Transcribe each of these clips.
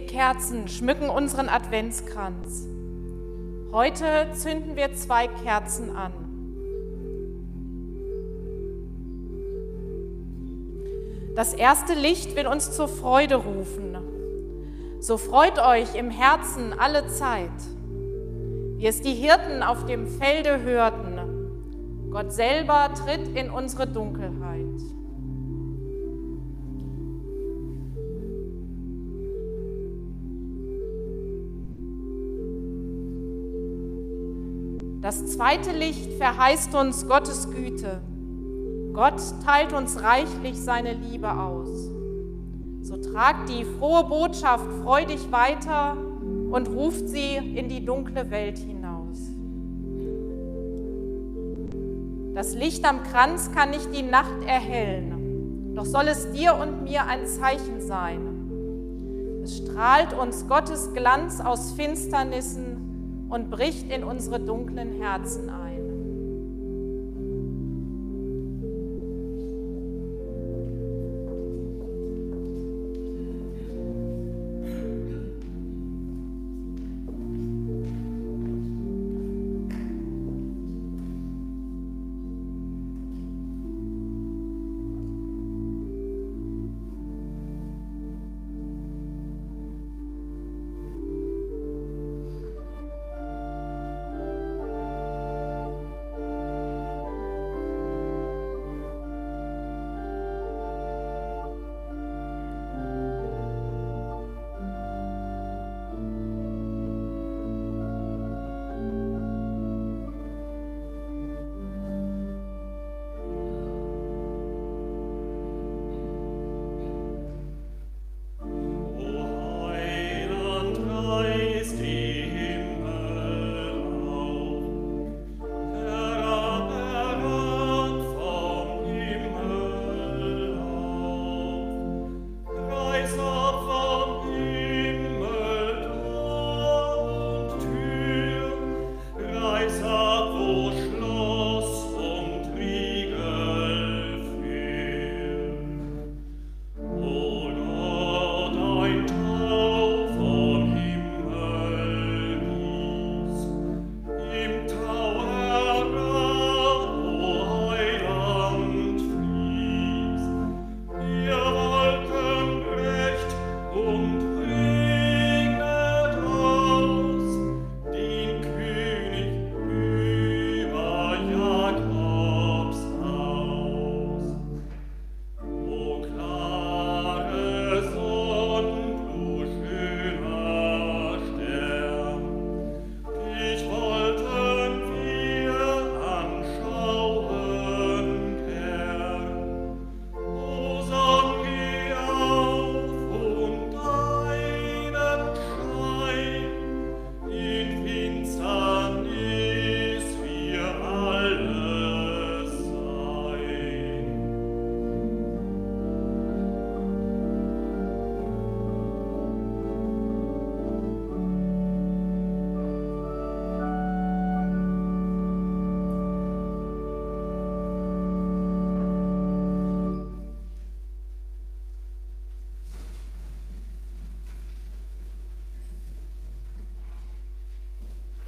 Kerzen schmücken unseren Adventskranz. Heute zünden wir zwei Kerzen an. Das erste Licht will uns zur Freude rufen. So freut euch im Herzen alle Zeit, wie es die Hirten auf dem Felde hörten. Gott selber tritt in unsere Dunkelheit. Das zweite Licht verheißt uns Gottes Güte. Gott teilt uns reichlich seine Liebe aus. So tragt die frohe Botschaft freudig weiter und ruft sie in die dunkle Welt hinaus. Das Licht am Kranz kann nicht die Nacht erhellen, doch soll es dir und mir ein Zeichen sein. Es strahlt uns Gottes Glanz aus Finsternissen und bricht in unsere dunklen Herzen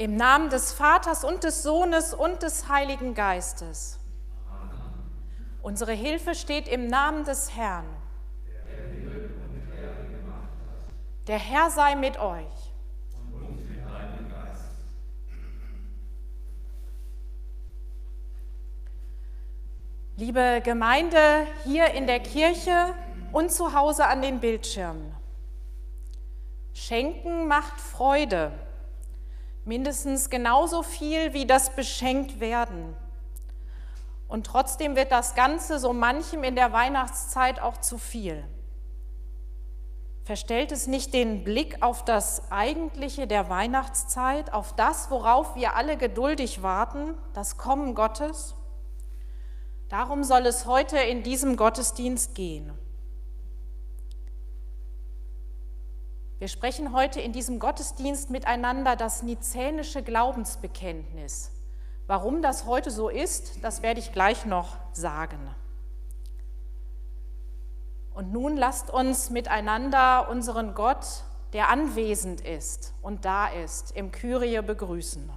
Im Namen des Vaters und des Sohnes und des Heiligen Geistes. Unsere Hilfe steht im Namen des Herrn. Der Herr sei mit euch. Liebe Gemeinde hier in der Kirche und zu Hause an den Bildschirmen. Schenken macht Freude mindestens genauso viel wie das beschenkt werden. Und trotzdem wird das Ganze so manchem in der Weihnachtszeit auch zu viel. Verstellt es nicht den Blick auf das Eigentliche der Weihnachtszeit, auf das, worauf wir alle geduldig warten, das Kommen Gottes? Darum soll es heute in diesem Gottesdienst gehen. Wir sprechen heute in diesem Gottesdienst miteinander das nizänische Glaubensbekenntnis. Warum das heute so ist, das werde ich gleich noch sagen. Und nun lasst uns miteinander unseren Gott der anwesend ist und da ist, im Kyrie begrüßen.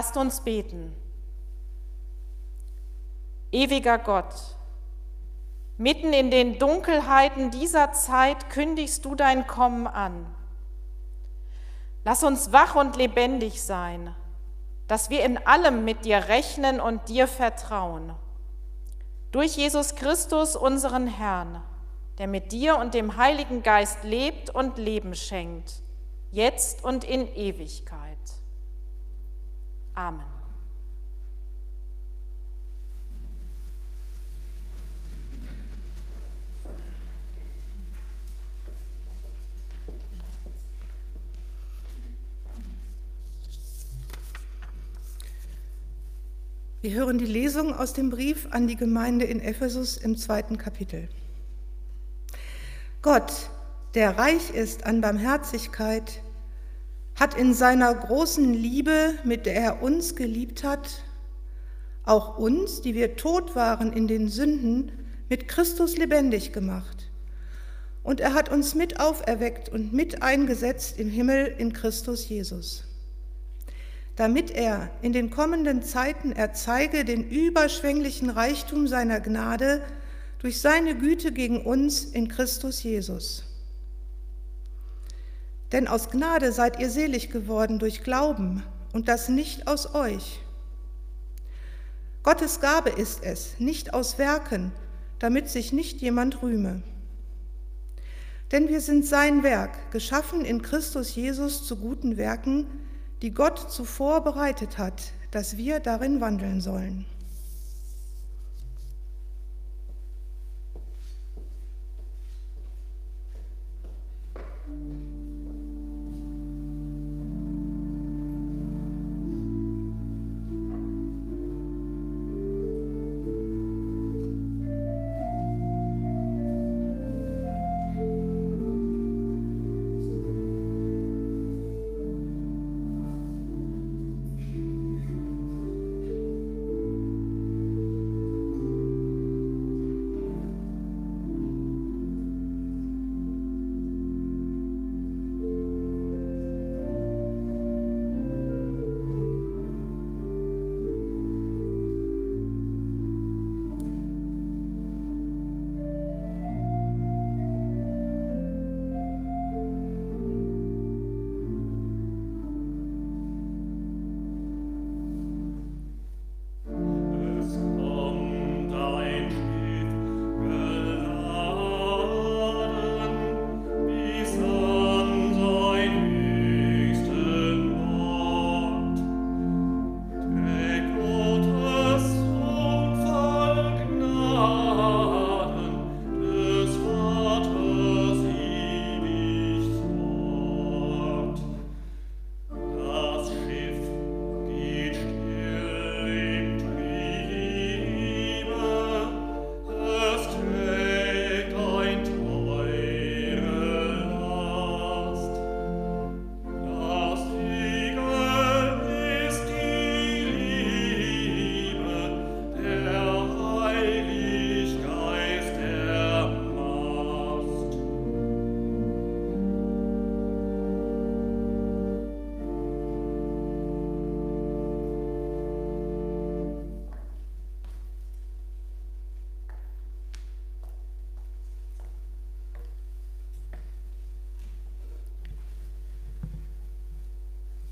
Lasst uns beten. Ewiger Gott, mitten in den Dunkelheiten dieser Zeit kündigst du dein Kommen an. Lass uns wach und lebendig sein, dass wir in allem mit dir rechnen und dir vertrauen. Durch Jesus Christus, unseren Herrn, der mit dir und dem Heiligen Geist lebt und Leben schenkt, jetzt und in Ewigkeit. Amen. Wir hören die Lesung aus dem Brief an die Gemeinde in Ephesus im zweiten Kapitel. Gott, der reich ist an Barmherzigkeit, hat in seiner großen Liebe, mit der er uns geliebt hat, auch uns, die wir tot waren in den Sünden, mit Christus lebendig gemacht. Und er hat uns mit auferweckt und mit eingesetzt im Himmel in Christus Jesus, damit er in den kommenden Zeiten erzeige den überschwänglichen Reichtum seiner Gnade durch seine Güte gegen uns in Christus Jesus. Denn aus Gnade seid ihr selig geworden durch Glauben und das nicht aus euch. Gottes Gabe ist es, nicht aus Werken, damit sich nicht jemand rühme. Denn wir sind sein Werk, geschaffen in Christus Jesus zu guten Werken, die Gott zuvor bereitet hat, dass wir darin wandeln sollen.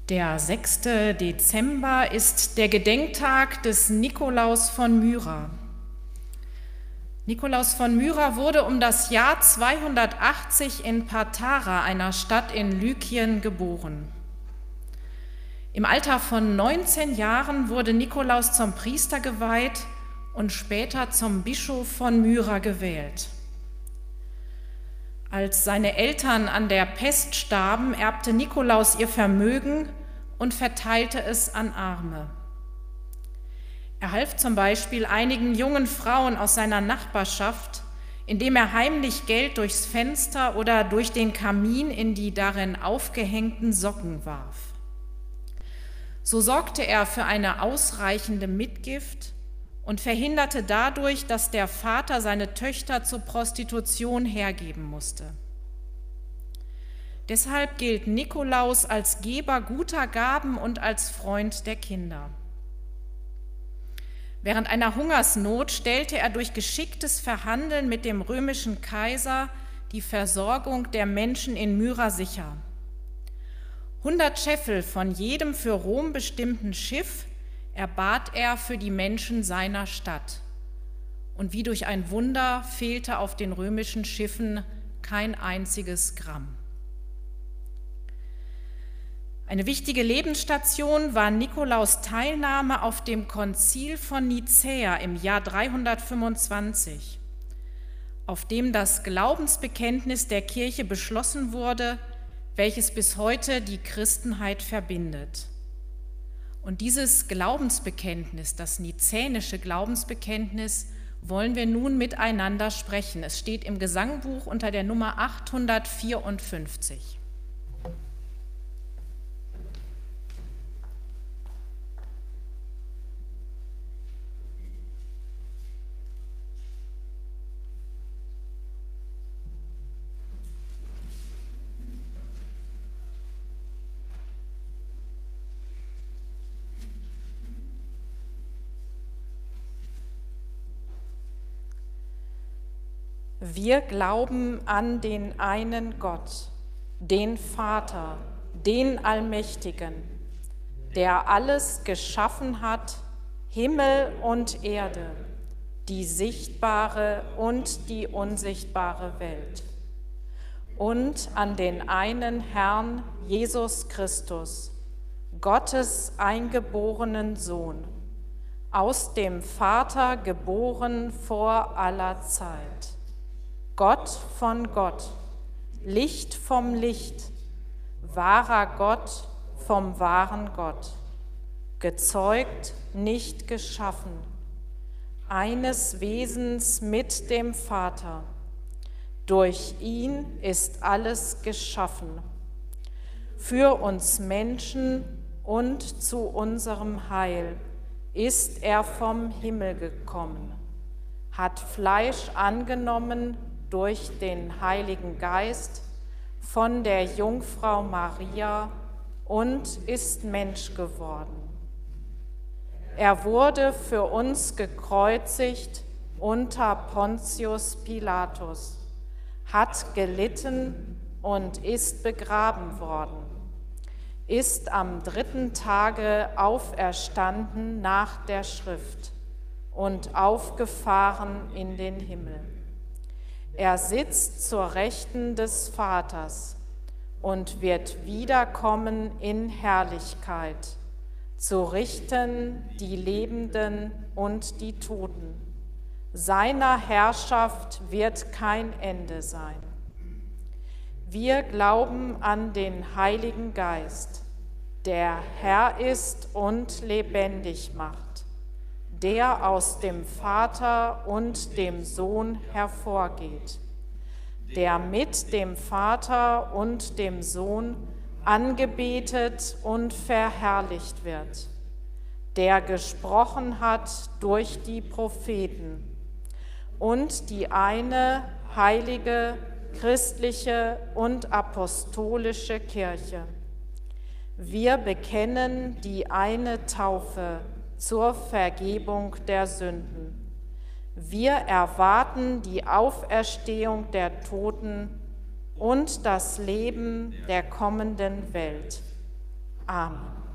Der 6. Dezember ist der Gedenktag des Nikolaus von Myra. Nikolaus von Myra wurde um das Jahr 280 in Patara, einer Stadt in Lykien, geboren. Im Alter von 19 Jahren wurde Nikolaus zum Priester geweiht und später zum Bischof von Myra gewählt. Als seine Eltern an der Pest starben, erbte Nikolaus ihr Vermögen und verteilte es an Arme. Er half zum Beispiel einigen jungen Frauen aus seiner Nachbarschaft, indem er heimlich Geld durchs Fenster oder durch den Kamin in die darin aufgehängten Socken warf. So sorgte er für eine ausreichende Mitgift und verhinderte dadurch, dass der Vater seine Töchter zur Prostitution hergeben musste. Deshalb gilt Nikolaus als Geber guter Gaben und als Freund der Kinder. Während einer Hungersnot stellte er durch geschicktes Verhandeln mit dem römischen Kaiser die Versorgung der Menschen in Myra sicher. 100 Scheffel von jedem für Rom bestimmten Schiff erbat er für die Menschen seiner Stadt. Und wie durch ein Wunder fehlte auf den römischen Schiffen kein einziges Gramm. Eine wichtige Lebensstation war Nikolaus Teilnahme auf dem Konzil von Nicäa im Jahr 325, auf dem das Glaubensbekenntnis der Kirche beschlossen wurde, welches bis heute die Christenheit verbindet. Und dieses Glaubensbekenntnis, das nizänische Glaubensbekenntnis, wollen wir nun miteinander sprechen. Es steht im Gesangbuch unter der Nummer 854. Wir glauben an den einen Gott, den Vater, den Allmächtigen, der alles geschaffen hat, Himmel und Erde, die sichtbare und die unsichtbare Welt. Und an den einen Herrn Jesus Christus, Gottes eingeborenen Sohn, aus dem Vater geboren vor aller Zeit Gott von Gott, Licht vom Licht, wahrer Gott vom wahren Gott, gezeugt, nicht geschaffen, eines Wesens mit dem Vater. Durch ihn ist alles geschaffen, für uns Menschen und zu unserem Heil ist er vom Himmel gekommen, hat Fleisch angenommen durch den Heiligen Geist von der Jungfrau Maria und ist Mensch geworden. Er wurde für uns gekreuzigt unter Pontius Pilatus, hat gelitten und ist begraben worden, ist am dritten Tage auferstanden nach der Schrift und aufgefahren in den Himmel er sitzt zur Rechten des Vaters und wird wiederkommen in Herrlichkeit, zu richten die Lebenden und die Toten. Seiner Herrschaft wird kein Ende sein. Wir glauben an den Heiligen Geist, der Herr ist und lebendig macht der aus dem Vater und dem Sohn hervorgeht, der mit dem Vater und dem Sohn angebetet und verherrlicht wird, der gesprochen hat durch die Propheten und die eine heilige, christliche und apostolische Kirche. Wir bekennen die eine Taufe zur Vergebung der Sünden. Wir erwarten die Auferstehung der Toten und das Leben der kommenden Welt. Amen.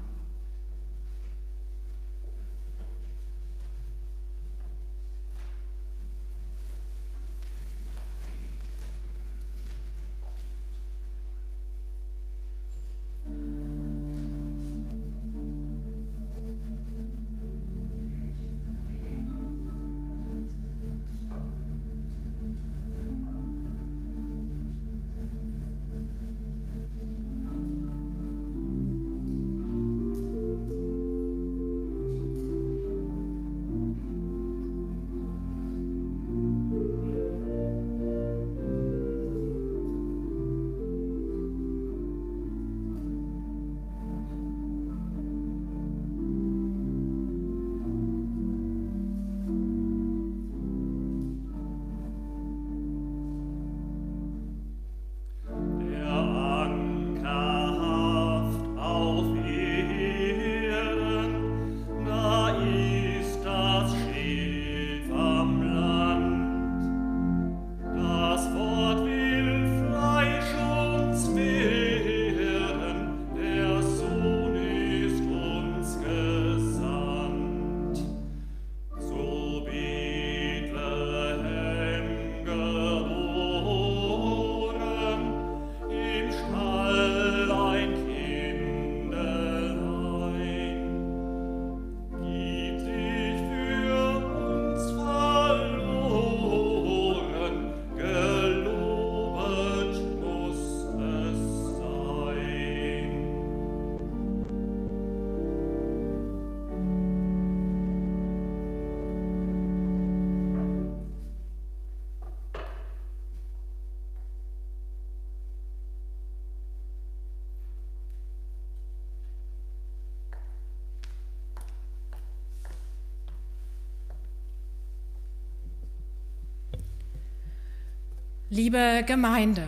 Liebe Gemeinde,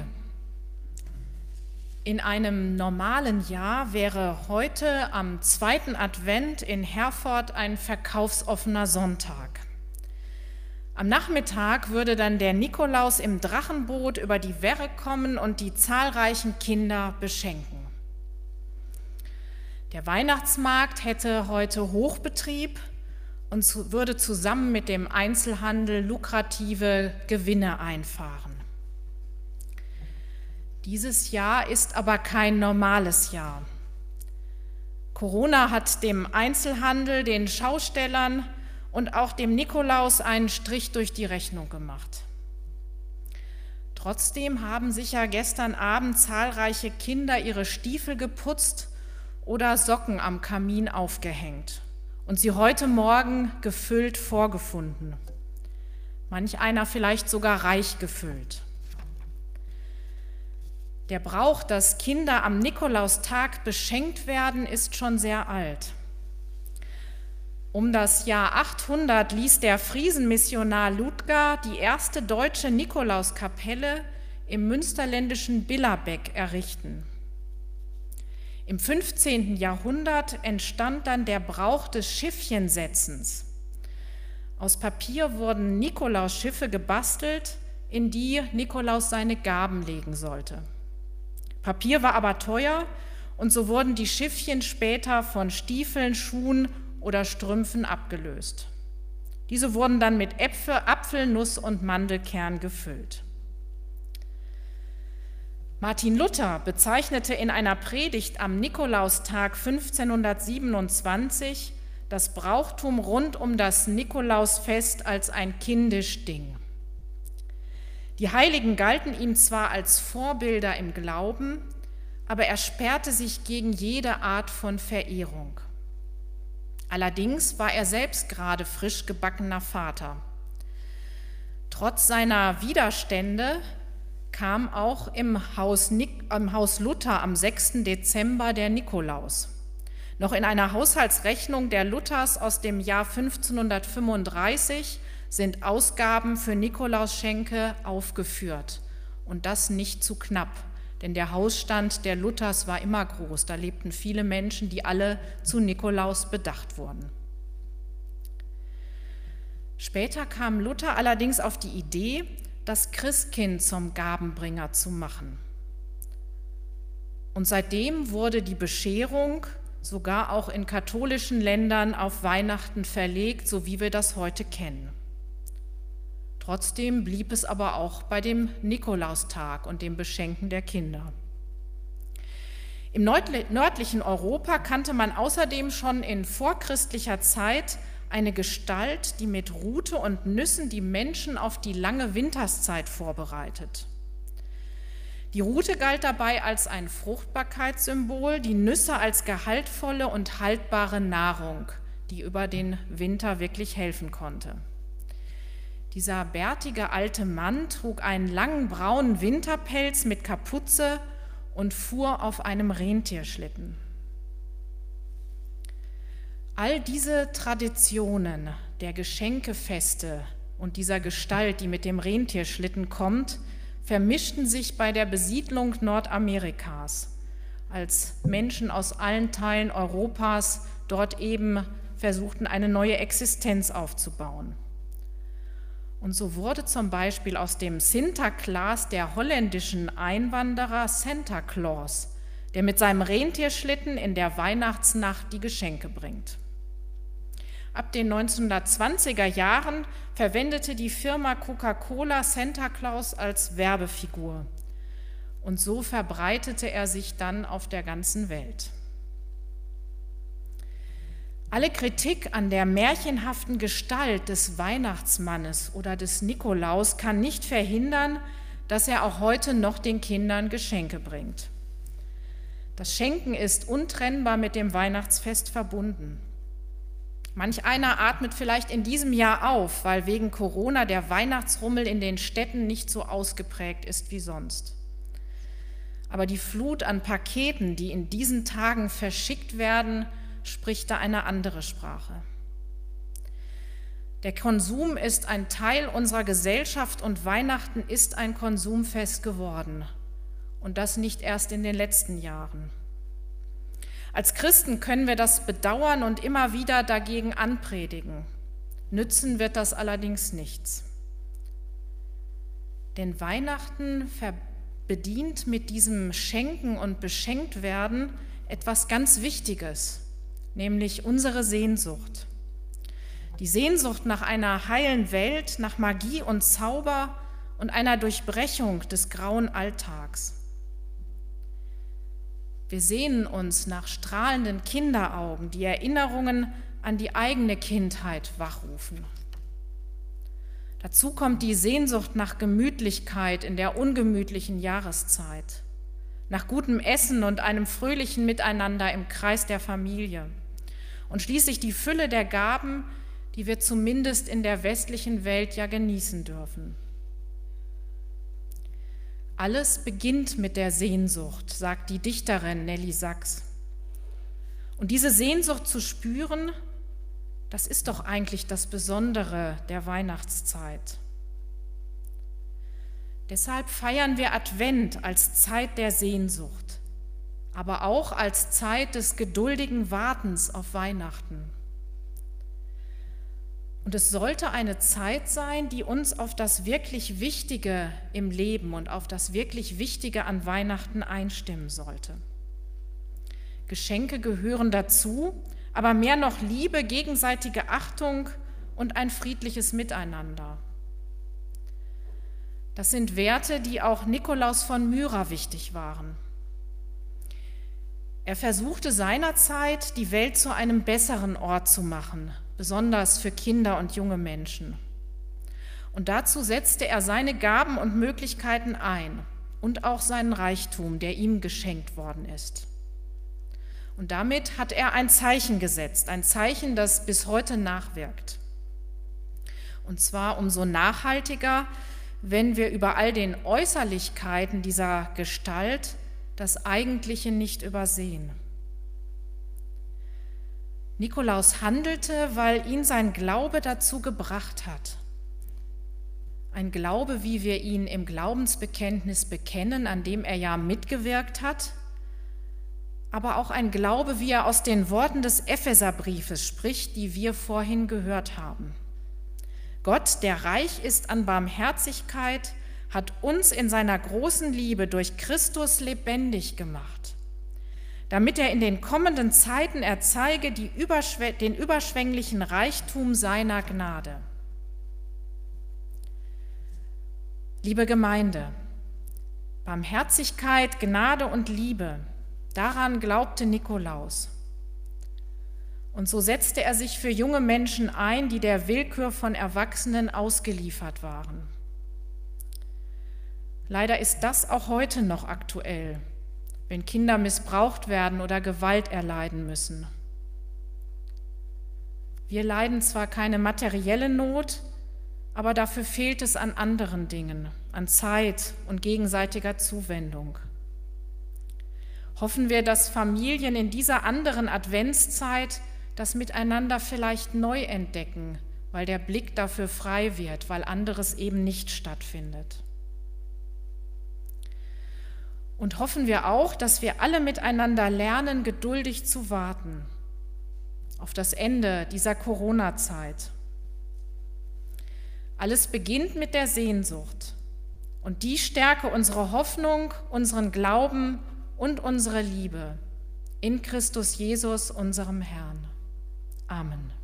in einem normalen Jahr wäre heute am zweiten Advent in Herford ein verkaufsoffener Sonntag. Am Nachmittag würde dann der Nikolaus im Drachenboot über die Werre kommen und die zahlreichen Kinder beschenken. Der Weihnachtsmarkt hätte heute Hochbetrieb und würde zusammen mit dem Einzelhandel lukrative Gewinne einfahren. Dieses Jahr ist aber kein normales Jahr. Corona hat dem Einzelhandel, den Schaustellern und auch dem Nikolaus einen Strich durch die Rechnung gemacht. Trotzdem haben sicher gestern Abend zahlreiche Kinder ihre Stiefel geputzt oder Socken am Kamin aufgehängt und sie heute Morgen gefüllt vorgefunden. Manch einer vielleicht sogar reich gefüllt. Der Brauch, dass Kinder am Nikolaustag beschenkt werden, ist schon sehr alt. Um das Jahr 800 ließ der Friesenmissionar Ludger die erste deutsche Nikolauskapelle im münsterländischen Billerbeck errichten. Im 15. Jahrhundert entstand dann der Brauch des Schiffchensetzens. Aus Papier wurden Nikolausschiffe gebastelt, in die Nikolaus seine Gaben legen sollte. Papier war aber teuer und so wurden die Schiffchen später von Stiefeln, Schuhen oder Strümpfen abgelöst. Diese wurden dann mit Äpfel, Apfel, Nuss und Mandelkern gefüllt. Martin Luther bezeichnete in einer Predigt am Nikolaustag 1527 das Brauchtum rund um das Nikolausfest als ein kindisch Ding. Die Heiligen galten ihm zwar als Vorbilder im Glauben, aber er sperrte sich gegen jede Art von Verehrung. Allerdings war er selbst gerade frisch gebackener Vater. Trotz seiner Widerstände kam auch im Haus, im Haus Luther am 6. Dezember der Nikolaus. Noch in einer Haushaltsrechnung der Luthers aus dem Jahr 1535 sind Ausgaben für Nikolausschenke aufgeführt. Und das nicht zu knapp, denn der Hausstand der Luthers war immer groß. Da lebten viele Menschen, die alle zu Nikolaus bedacht wurden. Später kam Luther allerdings auf die Idee, das Christkind zum Gabenbringer zu machen. Und seitdem wurde die Bescherung sogar auch in katholischen Ländern auf Weihnachten verlegt, so wie wir das heute kennen. Trotzdem blieb es aber auch bei dem Nikolaustag und dem Beschenken der Kinder. Im nördlichen Europa kannte man außerdem schon in vorchristlicher Zeit eine Gestalt, die mit Rute und Nüssen die Menschen auf die lange Winterszeit vorbereitet. Die Rute galt dabei als ein Fruchtbarkeitssymbol, die Nüsse als gehaltvolle und haltbare Nahrung, die über den Winter wirklich helfen konnte. Dieser bärtige alte Mann trug einen langen braunen Winterpelz mit Kapuze und fuhr auf einem Rentierschlitten. All diese Traditionen der Geschenkefeste und dieser Gestalt, die mit dem Rentierschlitten kommt, vermischten sich bei der Besiedlung Nordamerikas, als Menschen aus allen Teilen Europas dort eben versuchten, eine neue Existenz aufzubauen. Und so wurde zum Beispiel aus dem Sinterklaas der holländischen Einwanderer Santa Claus, der mit seinem Rentierschlitten in der Weihnachtsnacht die Geschenke bringt. Ab den 1920er Jahren verwendete die Firma Coca-Cola Santa Claus als Werbefigur. Und so verbreitete er sich dann auf der ganzen Welt. Alle Kritik an der märchenhaften Gestalt des Weihnachtsmannes oder des Nikolaus kann nicht verhindern, dass er auch heute noch den Kindern Geschenke bringt. Das Schenken ist untrennbar mit dem Weihnachtsfest verbunden. Manch einer atmet vielleicht in diesem Jahr auf, weil wegen Corona der Weihnachtsrummel in den Städten nicht so ausgeprägt ist wie sonst. Aber die Flut an Paketen, die in diesen Tagen verschickt werden, spricht da eine andere Sprache. Der Konsum ist ein Teil unserer Gesellschaft und Weihnachten ist ein Konsumfest geworden. Und das nicht erst in den letzten Jahren. Als Christen können wir das bedauern und immer wieder dagegen anpredigen. Nützen wird das allerdings nichts. Denn Weihnachten bedient mit diesem Schenken und Beschenktwerden etwas ganz Wichtiges, nämlich unsere Sehnsucht. Die Sehnsucht nach einer heilen Welt, nach Magie und Zauber und einer Durchbrechung des grauen Alltags. Wir sehnen uns nach strahlenden Kinderaugen, die Erinnerungen an die eigene Kindheit wachrufen. Dazu kommt die Sehnsucht nach Gemütlichkeit in der ungemütlichen Jahreszeit, nach gutem Essen und einem fröhlichen Miteinander im Kreis der Familie und schließlich die Fülle der Gaben, die wir zumindest in der westlichen Welt ja genießen dürfen. Alles beginnt mit der Sehnsucht, sagt die Dichterin Nelly Sachs. Und diese Sehnsucht zu spüren, das ist doch eigentlich das Besondere der Weihnachtszeit. Deshalb feiern wir Advent als Zeit der Sehnsucht, aber auch als Zeit des geduldigen Wartens auf Weihnachten. Und es sollte eine Zeit sein, die uns auf das wirklich Wichtige im Leben und auf das wirklich Wichtige an Weihnachten einstimmen sollte. Geschenke gehören dazu, aber mehr noch Liebe, gegenseitige Achtung und ein friedliches Miteinander. Das sind Werte, die auch Nikolaus von Myra wichtig waren. Er versuchte seinerzeit, die Welt zu einem besseren Ort zu machen, besonders für Kinder und junge Menschen. Und dazu setzte er seine Gaben und Möglichkeiten ein und auch seinen Reichtum, der ihm geschenkt worden ist. Und damit hat er ein Zeichen gesetzt, ein Zeichen, das bis heute nachwirkt. Und zwar umso nachhaltiger, wenn wir über all den Äußerlichkeiten dieser Gestalt das Eigentliche nicht übersehen. Nikolaus handelte, weil ihn sein Glaube dazu gebracht hat. Ein Glaube, wie wir ihn im Glaubensbekenntnis bekennen, an dem er ja mitgewirkt hat, aber auch ein Glaube, wie er aus den Worten des Epheserbriefes spricht, die wir vorhin gehört haben. Gott, der reich ist an Barmherzigkeit, hat uns in seiner großen Liebe durch Christus lebendig gemacht damit er in den kommenden Zeiten erzeige Überschw den überschwänglichen Reichtum seiner Gnade. Liebe Gemeinde, Barmherzigkeit, Gnade und Liebe, daran glaubte Nikolaus. Und so setzte er sich für junge Menschen ein, die der Willkür von Erwachsenen ausgeliefert waren. Leider ist das auch heute noch aktuell, wenn Kinder missbraucht werden oder Gewalt erleiden müssen. Wir leiden zwar keine materielle Not, aber dafür fehlt es an anderen Dingen, an Zeit und gegenseitiger Zuwendung. Hoffen wir, dass Familien in dieser anderen Adventszeit das Miteinander vielleicht neu entdecken, weil der Blick dafür frei wird, weil anderes eben nicht stattfindet. Und hoffen wir auch, dass wir alle miteinander lernen, geduldig zu warten auf das Ende dieser Corona-Zeit alles beginnt mit der Sehnsucht. Und die stärke unsere Hoffnung, unseren Glauben und unsere Liebe in Christus Jesus, unserem Herrn. Amen.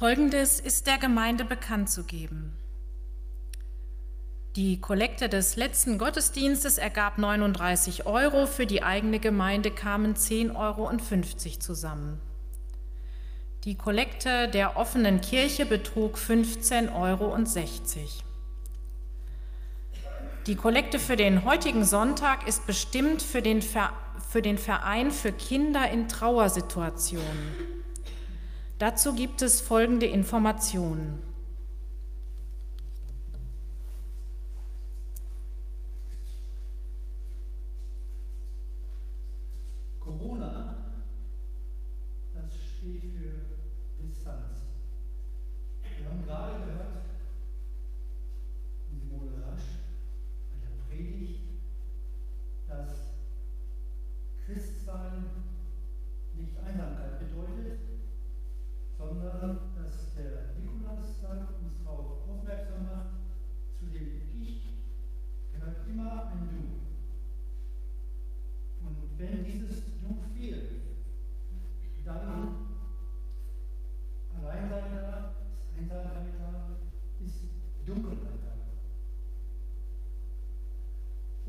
Folgendes ist der Gemeinde bekannt zu geben. Die Kollekte des letzten Gottesdienstes ergab 39 Euro, für die eigene Gemeinde kamen 10,50 Euro zusammen. Die Kollekte der offenen Kirche betrug 15,60 Euro. Die Kollekte für den heutigen Sonntag ist bestimmt für den, Verein für Kinder in Trauersituationen. Dazu gibt es folgende Informationen. Corona, das steht für Distanz. Wir haben gerade gehört, Simone Rasch, bei der Predigt, dass Christsein nicht Einsamkeit bedeutet, sondern dass der Nikolaustag uns darauf aufmerksam macht, zu dem Ich gehört immer ein Du. Und wenn dieses Du fehlt, dann Alleinsein da, ist Einsamkeit da, ist Dunkelheit da.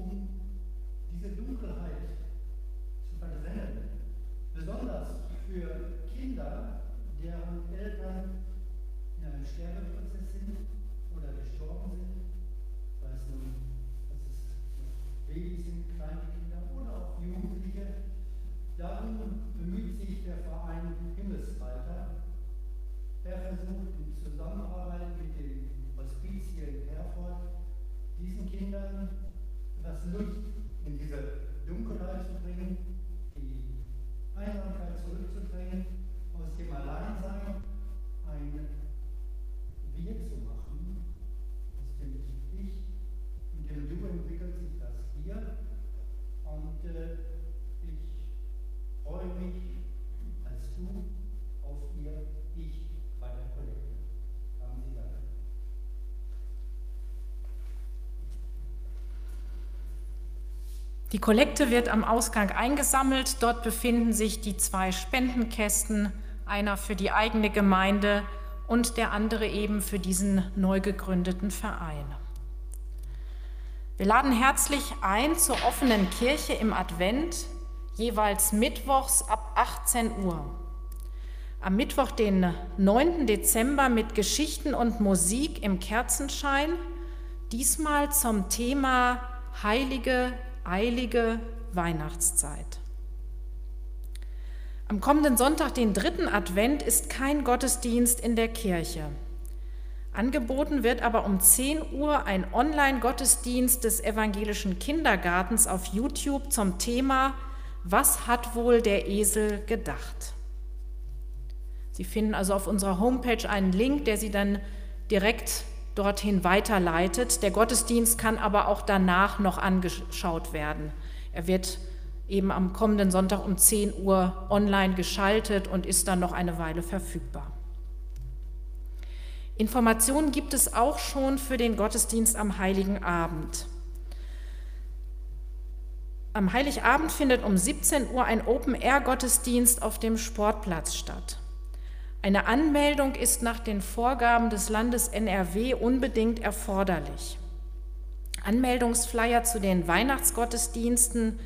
Um diese Dunkelheit zu verdrängen, besonders für Kinder, deren Eltern in einem Sterbeprozess sind oder gestorben sind, sei es nun, dass es Babys sind, kleine Kinder oder auch Jugendliche. Darum bemüht sich der Verein Himmelsreiter. Er versucht in Zusammenarbeit mit den Hospizien Herford diesen Kindern das Licht in diese Dunkelheit zu bringen, die Einsamkeit zurückzubringen, aus dem Alleinsein ein Wir zu machen, aus dem Ich und dem Du entwickelt sich das hier. Und äh, ich freue mich als Du auf Ihr Ich bei der Kollekte. Haben Sie Dank. Die Kollekte wird am Ausgang eingesammelt. Dort befinden sich die zwei Spendenkästen, einer für die eigene Gemeinde und der andere eben für diesen neu gegründeten Verein. Wir laden herzlich ein zur offenen Kirche im Advent, jeweils mittwochs ab 18 Uhr. Am Mittwoch, den 9. Dezember mit Geschichten und Musik im Kerzenschein, diesmal zum Thema Heilige eilige Weihnachtszeit. Am kommenden Sonntag, den dritten Advent, ist kein Gottesdienst in der Kirche. Angeboten wird aber um 10 Uhr ein Online-Gottesdienst des evangelischen Kindergartens auf YouTube zum Thema Was hat wohl der Esel gedacht? Sie finden also auf unserer Homepage einen Link, der Sie dann direkt dorthin weiterleitet. Der Gottesdienst kann aber auch danach noch angeschaut werden. Er wird eben am kommenden Sonntag um 10 Uhr online geschaltet und ist dann noch eine Weile verfügbar. Informationen gibt es auch schon für den Gottesdienst am Heiligen Abend. Am Heiligabend findet um 17 Uhr ein Open-Air-Gottesdienst auf dem Sportplatz statt. Eine Anmeldung ist nach den Vorgaben des Landes NRW unbedingt erforderlich. Anmeldungsflyer zu den Weihnachtsgottesdiensten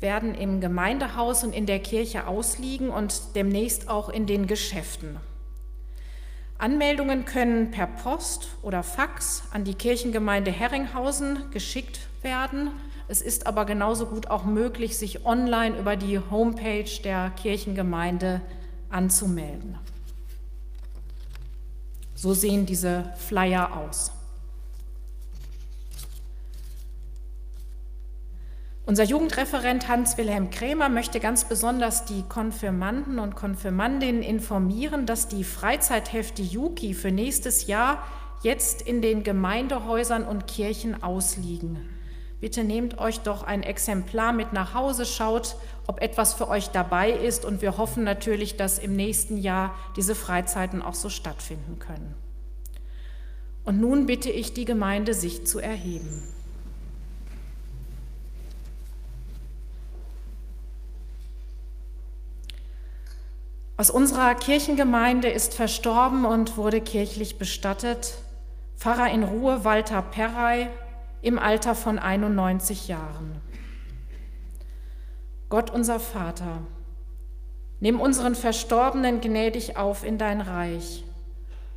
werden im Gemeindehaus und in der Kirche ausliegen und demnächst auch in den Geschäften. Anmeldungen können per Post oder Fax an die Kirchengemeinde Herringhausen geschickt werden. Es ist aber genauso gut auch möglich, sich online über die Homepage der Kirchengemeinde anzumelden. So sehen diese Flyer aus. Unser Jugendreferent Hans-Wilhelm Krämer möchte ganz besonders die Konfirmanden und Konfirmandinnen informieren, dass die Freizeithefte Juki für nächstes Jahr jetzt in den Gemeindehäusern und Kirchen ausliegen. Bitte nehmt euch doch ein Exemplar mit nach Hause, schaut, ob etwas für euch dabei ist und wir hoffen natürlich, dass im nächsten Jahr diese Freizeiten auch so stattfinden können. Und nun bitte ich die Gemeinde, sich zu erheben. Aus unserer Kirchengemeinde ist verstorben und wurde kirchlich bestattet Pfarrer in Ruhe Walter Perrey, im Alter von 91 Jahren. Gott unser Vater, nimm unseren Verstorbenen gnädig auf in dein Reich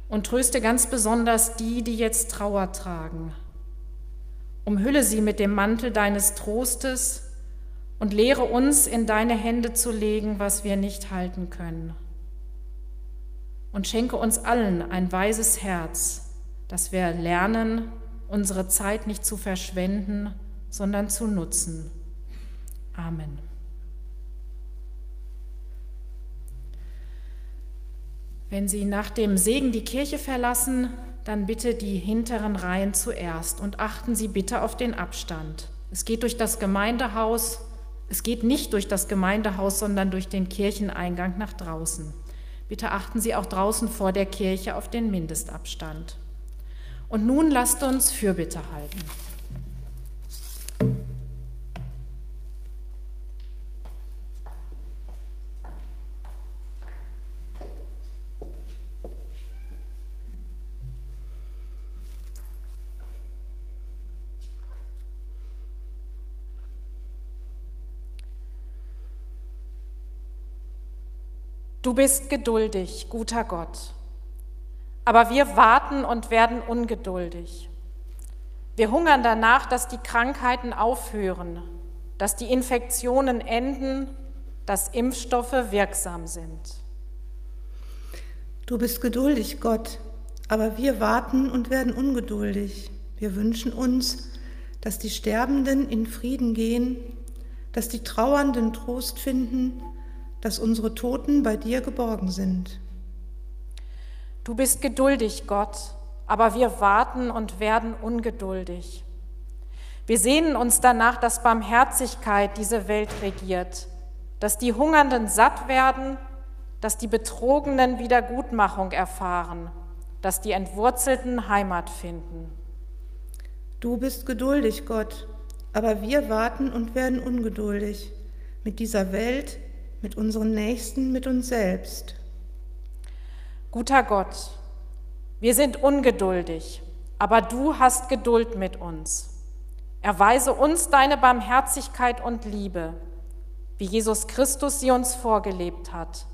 und tröste ganz besonders die, die jetzt Trauer tragen. Umhülle sie mit dem Mantel deines Trostes und lehre uns in deine Hände zu legen, was wir nicht halten können. Und schenke uns allen ein weises Herz, dass wir lernen, unsere Zeit nicht zu verschwenden, sondern zu nutzen. Amen. Wenn Sie nach dem Segen die Kirche verlassen, dann bitte die hinteren Reihen zuerst und achten Sie bitte auf den Abstand. Es geht durch das Gemeindehaus, es geht nicht durch das Gemeindehaus, sondern durch den Kircheneingang nach draußen. Bitte achten Sie auch draußen vor der Kirche auf den Mindestabstand. Und nun lasst uns Fürbitte halten. Du bist geduldig, guter Gott. Aber wir warten und werden ungeduldig. Wir hungern danach, dass die Krankheiten aufhören, dass die Infektionen enden, dass Impfstoffe wirksam sind. Du bist geduldig, Gott, aber wir warten und werden ungeduldig. Wir wünschen uns, dass die Sterbenden in Frieden gehen, dass die Trauernden Trost finden, dass unsere Toten bei dir geborgen sind. Du bist geduldig, Gott, aber wir warten und werden ungeduldig. Wir sehnen uns danach, dass Barmherzigkeit diese Welt regiert, dass die Hungernden satt werden, dass die Betrogenen Wiedergutmachung erfahren, dass die Entwurzelten Heimat finden. Du bist geduldig, Gott, aber wir warten und werden ungeduldig. Mit dieser Welt mit unseren Nächsten, mit uns selbst. Guter Gott, wir sind ungeduldig, aber du hast Geduld mit uns. Erweise uns deine Barmherzigkeit und Liebe, wie Jesus Christus sie uns vorgelebt hat.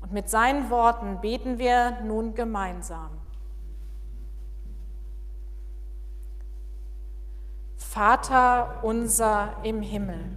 Und mit seinen Worten beten wir nun gemeinsam. Vater unser im Himmel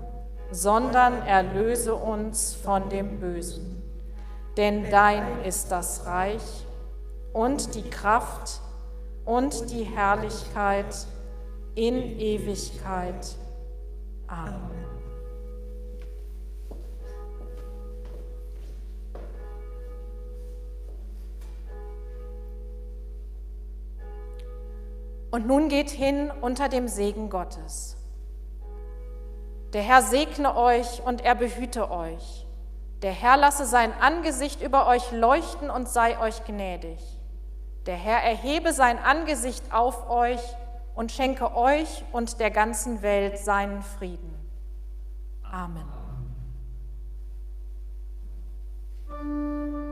sondern erlöse uns von dem Bösen. Denn dein ist das Reich und die Kraft und die Herrlichkeit in Ewigkeit. Amen. Und nun geht hin unter dem Segen Gottes. Der Herr segne euch und er behüte euch. Der Herr lasse sein Angesicht über euch leuchten und sei euch gnädig. Der Herr erhebe sein Angesicht auf euch und schenke euch und der ganzen Welt seinen Frieden. Amen. Amen.